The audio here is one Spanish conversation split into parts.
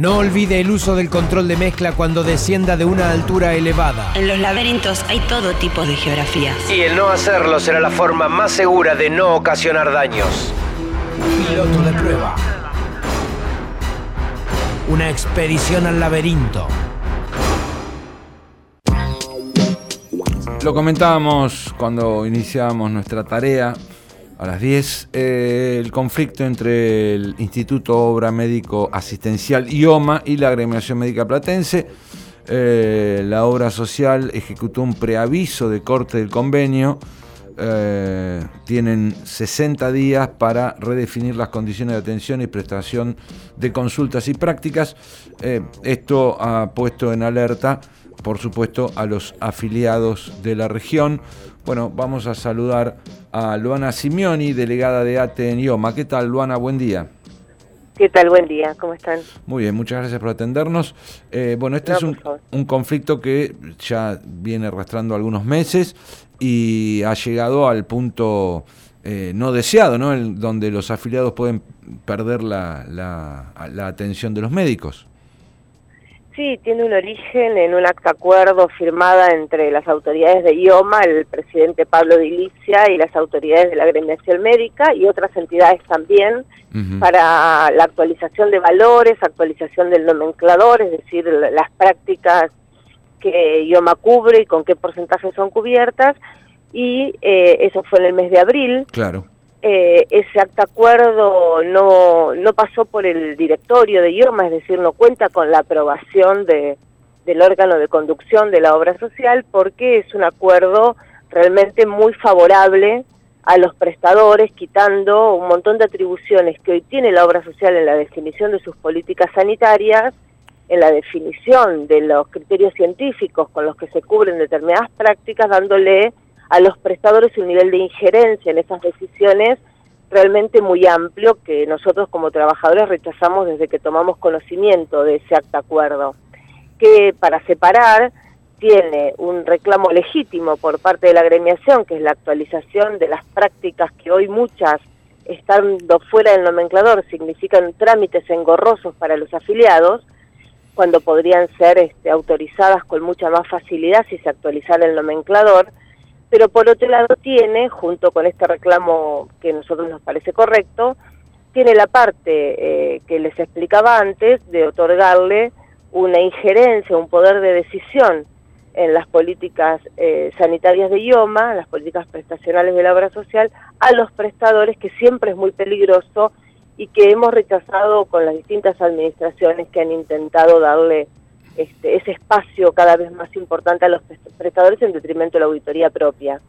No olvide el uso del control de mezcla cuando descienda de una altura elevada. En los laberintos hay todo tipo de geografías. Y el no hacerlo será la forma más segura de no ocasionar daños. Piloto de prueba. Una expedición al laberinto. Lo comentábamos cuando iniciábamos nuestra tarea a las 10, eh, el conflicto entre el Instituto Obra Médico Asistencial IOMA y la Agremiación Médica Platense. Eh, la obra social ejecutó un preaviso de corte del convenio. Eh, tienen 60 días para redefinir las condiciones de atención y prestación de consultas y prácticas. esto ha puesto en alerta, por supuesto, a los afiliados de la región. Bueno, vamos a saludar a Luana Simeoni, delegada de ATE en IOMA. ¿Qué tal, Luana? Buen día. ¿Qué tal? Buen día, ¿cómo están? Muy bien, muchas gracias por atendernos. Eh, bueno, este es un, conflicto que ya viene arrastrando algunos meses y ha llegado al punto eh, no deseado, ¿no? donde los afiliados pueden perder la, la atención de los médicos. Sí, tiene un origen en un acta acuerdo firmada entre las autoridades de IOMA, el presidente Pablo Dilicia y las autoridades de la agremiación médica y otras entidades también para la actualización de valores, actualización del nomenclador, es decir, las prácticas que IOMA cubre y con qué porcentaje son cubiertas y eh, eso fue en el mes de abril. Claro. Eh, ese acta acuerdo no, no pasó por el directorio de IOMA, es decir, no cuenta con la aprobación de, del órgano de conducción de la obra social porque es un acuerdo realmente muy favorable a los prestadores, quitando un montón de atribuciones que hoy tiene la obra social en la definición de sus políticas sanitarias, en la definición de los criterios científicos con los que se cubren determinadas prácticas, dándole a los prestadores un nivel de injerencia en esas decisiones realmente muy amplio que nosotros como trabajadores rechazamos desde que tomamos conocimiento de ese acta acuerdo, que para separar tiene un reclamo legítimo por parte de la agremiación, que es la actualización de las prácticas que hoy muchas, estando fuera del nomenclador, significan trámites engorrosos para los afiliados, cuando podrían ser este, autorizadas con mucha más facilidad si se actualizara el nomenclador, pero por otro lado tiene, junto con este reclamo que a nosotros nos parece correcto, tiene la parte eh, que les explicaba antes de otorgarle una injerencia, un poder de decisión en las políticas eh, sanitarias de IOMA, las políticas prestacionales de la obra social, a los prestadores, que siempre es muy peligroso y que hemos rechazado con las distintas administraciones que han intentado darle este, ese espacio cada vez más importante a los prestadores en detrimento de la auditoría propia.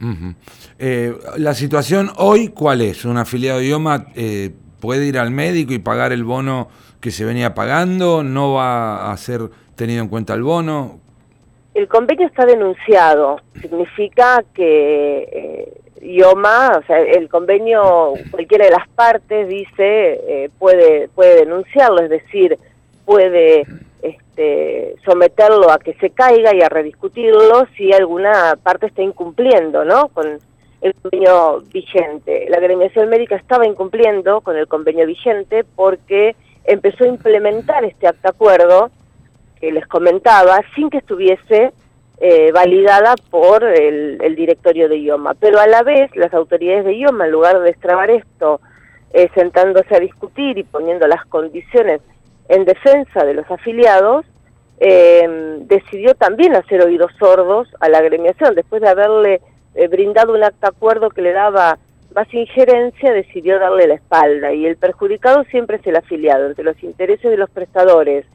Eh, la situación hoy, ¿cuál es? ¿Un afiliado de IOMA eh, puede ir al médico y pagar el bono que se venía pagando? ¿No va a ser tenido en cuenta el bono? El convenio está denunciado. Significa que eh, IOMA, o sea, el convenio, cualquiera de las partes dice, puede, puede denunciarlo, es decir, puede este, someterlo a que se caiga y a rediscutirlo si alguna parte está incumpliendo, ¿no? Con el convenio vigente. La agremiación médica estaba incumpliendo con el convenio vigente porque empezó a implementar este acta acuerdo que les comentaba sin que estuviese eh, validada por el, directorio de IOMA. Pero a la vez las autoridades de IOMA, en lugar de destrabar esto, eh, sentándose a discutir y poniendo las condiciones en defensa de los afiliados, eh, decidió también hacer oídos sordos a la agremiación. Después de haberle eh, brindado un acta acuerdo que le daba más injerencia, decidió darle la espalda. Y el perjudicado siempre es el afiliado, entre los intereses de los prestadores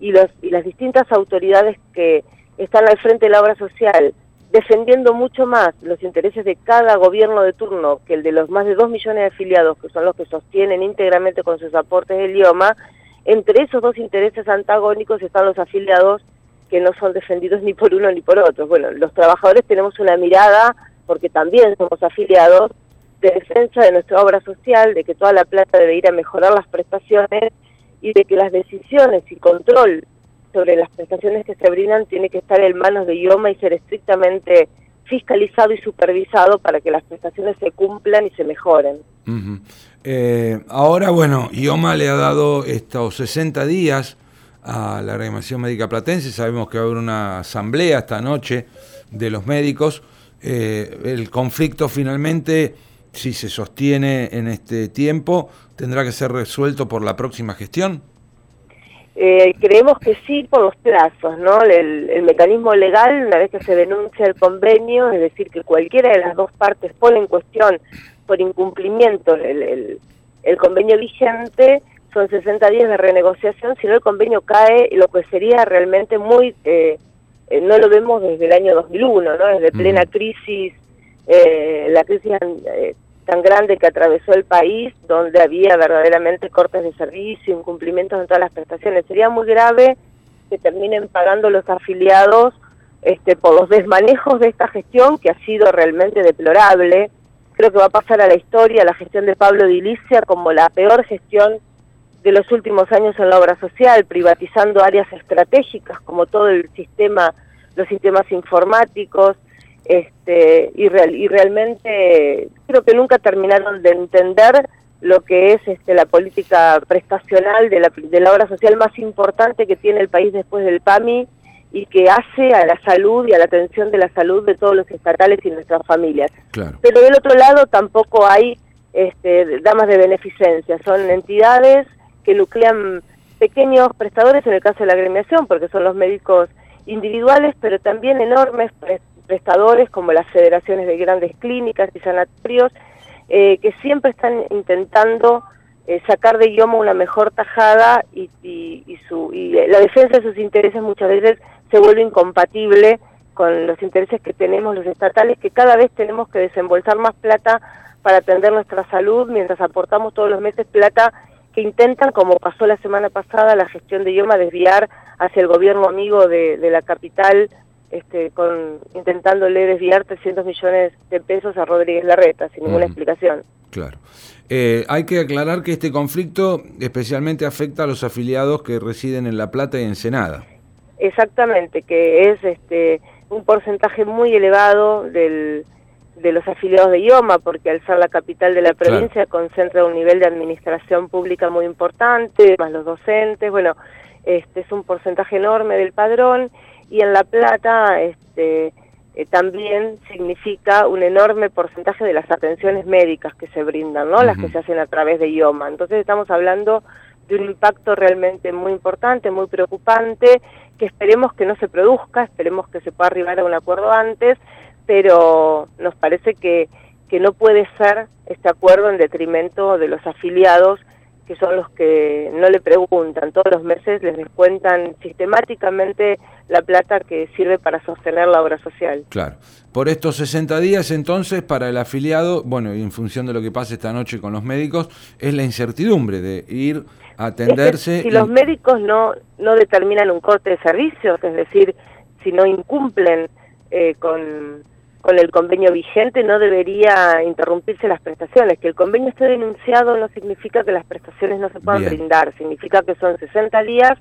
y, los, y las distintas autoridades que están al frente de la obra social, defendiendo mucho más los intereses de cada gobierno de turno que el de los más de dos millones de afiliados, que son los que sostienen íntegramente con sus aportes el idioma, entre esos dos intereses antagónicos están los afiliados que no son defendidos ni por uno ni por otro. Bueno, los trabajadores tenemos una mirada, porque también somos afiliados, de defensa de nuestra obra social, de que toda la plata debe ir a mejorar las prestaciones y de que las decisiones y control sobre las prestaciones que se brindan tiene que estar en manos de IOMA y ser estrictamente fiscalizado y supervisado para que las prestaciones se cumplan y se mejoren. Eh, ahora, bueno, IOMA le ha dado estos 60 días a la agremiación médica platense. Sabemos que va a haber una asamblea esta noche de los médicos. Eh, el conflicto finalmente, si se sostiene en este tiempo, tendrá que ser resuelto por la próxima gestión. Eh, creemos que sí por los plazos, ¿no? El, mecanismo legal, una vez que se denuncia el convenio, es decir, que cualquiera de las dos partes pone en cuestión por incumplimiento el, el convenio vigente, son 60 días de renegociación, si no el convenio cae, lo que sería realmente muy, eh, eh, no lo vemos desde el año 2001, ¿no? desde plena crisis, eh, la crisis tan grande que atravesó el país, donde había verdaderamente cortes de servicio, incumplimientos en todas las prestaciones. Sería muy grave que terminen pagando los afiliados este, por los desmanejos de esta gestión, que ha sido realmente deplorable. Creo que va a pasar a la historia la gestión de Pablo Dilicia como la peor gestión de los últimos años en la obra social, privatizando áreas estratégicas como todo el sistema, los sistemas informáticos, este, y, real, y realmente creo que nunca terminaron de entender lo que es este, la política prestacional de la, de la obra social más importante que tiene el país después del PAMI y que hace a la salud y a la atención de la salud de todos los estatales y nuestras familias. Pero del otro lado tampoco hay este, damas de beneficencia, son entidades que nuclean pequeños prestadores en el caso de la agremiación, porque son los médicos individuales, pero también enormes prestadores como las federaciones de grandes clínicas y sanatorios, eh, que siempre están intentando eh, sacar de IOMA una mejor tajada y, su, y la defensa de sus intereses muchas veces se vuelve incompatible con los intereses que tenemos los estatales, que cada vez tenemos que desembolsar más plata para atender nuestra salud, mientras aportamos todos los meses plata que intentan, como pasó la semana pasada, la gestión de IOMA desviar hacia el gobierno amigo de, la capital, este, con intentándole desviar 300 millones de pesos a Rodríguez Larreta, sin ninguna explicación. Claro. Eh, hay que aclarar que este conflicto especialmente afecta a los afiliados que residen en La Plata y en Senada. Exactamente, que es este un porcentaje muy elevado del, de los afiliados de IOMA, porque al ser la capital de la provincia concentra un nivel de administración pública muy importante, más los docentes, bueno, este es un porcentaje enorme del padrón, y en La Plata este, eh, también significa un enorme porcentaje de las atenciones médicas que se brindan, ¿no? Las que se hacen a través de IOMA. Entonces estamos hablando de un impacto realmente muy importante, muy preocupante, que esperemos que no se produzca, esperemos que se pueda arribar a un acuerdo antes, pero nos parece que, que no puede ser este acuerdo en detrimento de los afiliados que son los que no le preguntan, todos los meses les descuentan sistemáticamente la plata que sirve para sostener la obra social. Claro. Por estos 60 días, entonces, para el afiliado, bueno, y en función de lo que pase esta noche con los médicos, es la incertidumbre de ir a atenderse. si los médicos no, no determinan un corte de servicios, es decir, si no incumplen eh, con con el convenio vigente no debería interrumpirse las prestaciones. Que el convenio esté denunciado no significa que las prestaciones no se puedan brindar, significa que son 60 días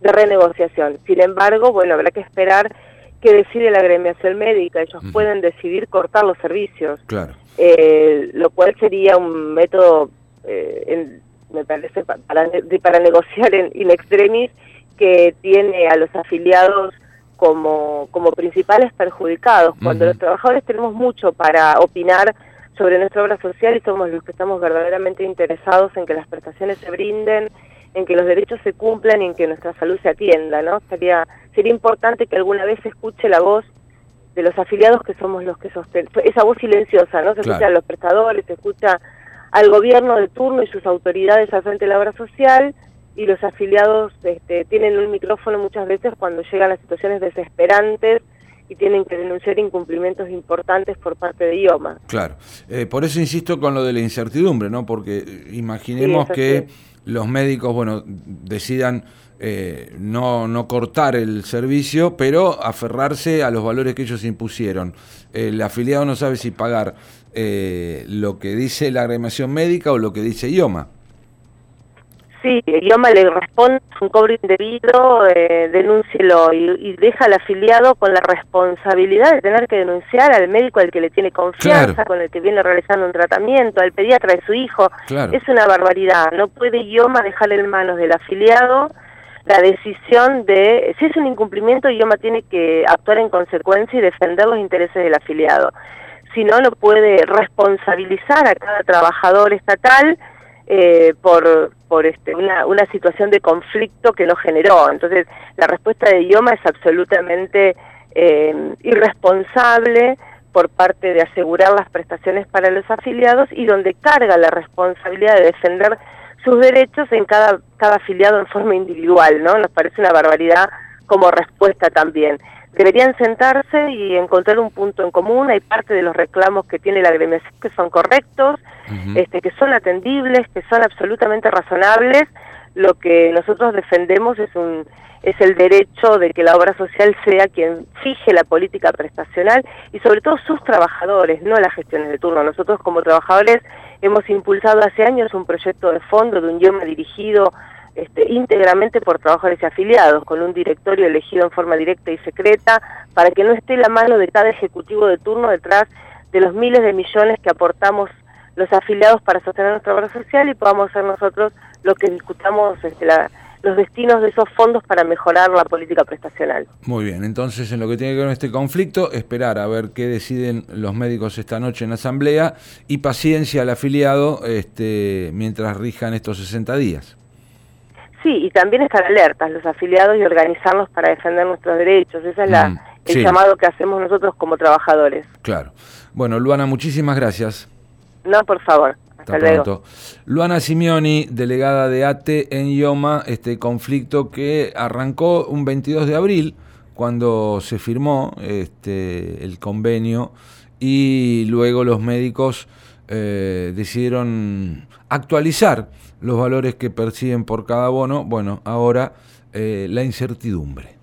de renegociación. Sin embargo, bueno, habrá que esperar que decide la agremiación médica. Ellos pueden decidir cortar los servicios, claro. eh, lo cual sería un método, eh, me parece, para, para negociar en in extremis que tiene a los afiliados como, como principales perjudicados, cuando los trabajadores tenemos mucho para opinar sobre nuestra obra social y somos los que estamos verdaderamente interesados en que las prestaciones se brinden, en que los derechos se cumplan y en que nuestra salud se atienda, ¿no? Sería, sería importante que alguna vez se escuche la voz de los afiliados que somos los que sostenemos, esa voz silenciosa, ¿no? Se escucha a los prestadores, se escucha al gobierno de turno y sus autoridades al frente de la obra social, y los afiliados este, tienen un micrófono muchas veces cuando llegan a situaciones desesperantes y tienen que denunciar incumplimientos importantes por parte de IOMA. Claro, eh, por eso insisto con lo de la incertidumbre, ¿no? Porque imaginemos que los médicos, bueno, decidan eh, no, no cortar el servicio, pero aferrarse a los valores que ellos impusieron. El afiliado no sabe si pagar eh, lo que dice la agremiación médica o lo que dice IOMA. Sí, el idioma le responde un cobro indebido, eh, denúncielo y, deja al afiliado con la responsabilidad de tener que denunciar al médico al que le tiene confianza, con el que viene realizando un tratamiento, al pediatra de su hijo. Es una barbaridad. No puede idioma dejar en manos del afiliado la decisión de, si es un incumplimiento, IOMA tiene que actuar en consecuencia y defender los intereses del afiliado. Si no, no puede responsabilizar a cada trabajador estatal eh, por, por este, una, una situación de conflicto que no generó. Entonces, la respuesta de IOMA es absolutamente eh, irresponsable por parte de asegurar las prestaciones para los afiliados y donde carga la responsabilidad de defender sus derechos en cada, cada afiliado en forma individual, ¿no? Nos parece una barbaridad como respuesta también. Deberían sentarse y encontrar un punto en común, hay parte de los reclamos que tiene la agremiación que son correctos, este, que son atendibles, que son absolutamente razonables, lo que nosotros defendemos es un es el derecho de que la obra social sea quien fije la política prestacional y sobre todo sus trabajadores, no las gestiones de turno. Nosotros como trabajadores hemos impulsado hace años un proyecto de fondo de un idioma dirigido este, íntegramente por trabajadores y afiliados, con un directorio elegido en forma directa y secreta, para que no esté la mano de cada ejecutivo de turno detrás de los miles de millones que aportamos los afiliados para sostener nuestra obra social y podamos ser nosotros los que discutamos este, los destinos de esos fondos para mejorar la política prestacional. Muy bien, entonces en lo que tiene que ver con este conflicto, esperar a ver qué deciden los médicos esta noche en asamblea y paciencia al afiliado este, mientras rijan estos 60 días. Sí, y también estar alertas los afiliados y organizarnos para defender nuestros derechos. Ese es la, mm, el llamado que hacemos nosotros como trabajadores. Claro. Bueno, Luana, muchísimas gracias. No, por favor. Hasta, luego. Luana Simeoni, delegada de ATE en IOMA, este conflicto que arrancó un 22 de abril, cuando se firmó este, el convenio y luego los médicos eh, decidieron actualizar los valores que perciben por cada bono. Bueno, ahora eh, la incertidumbre.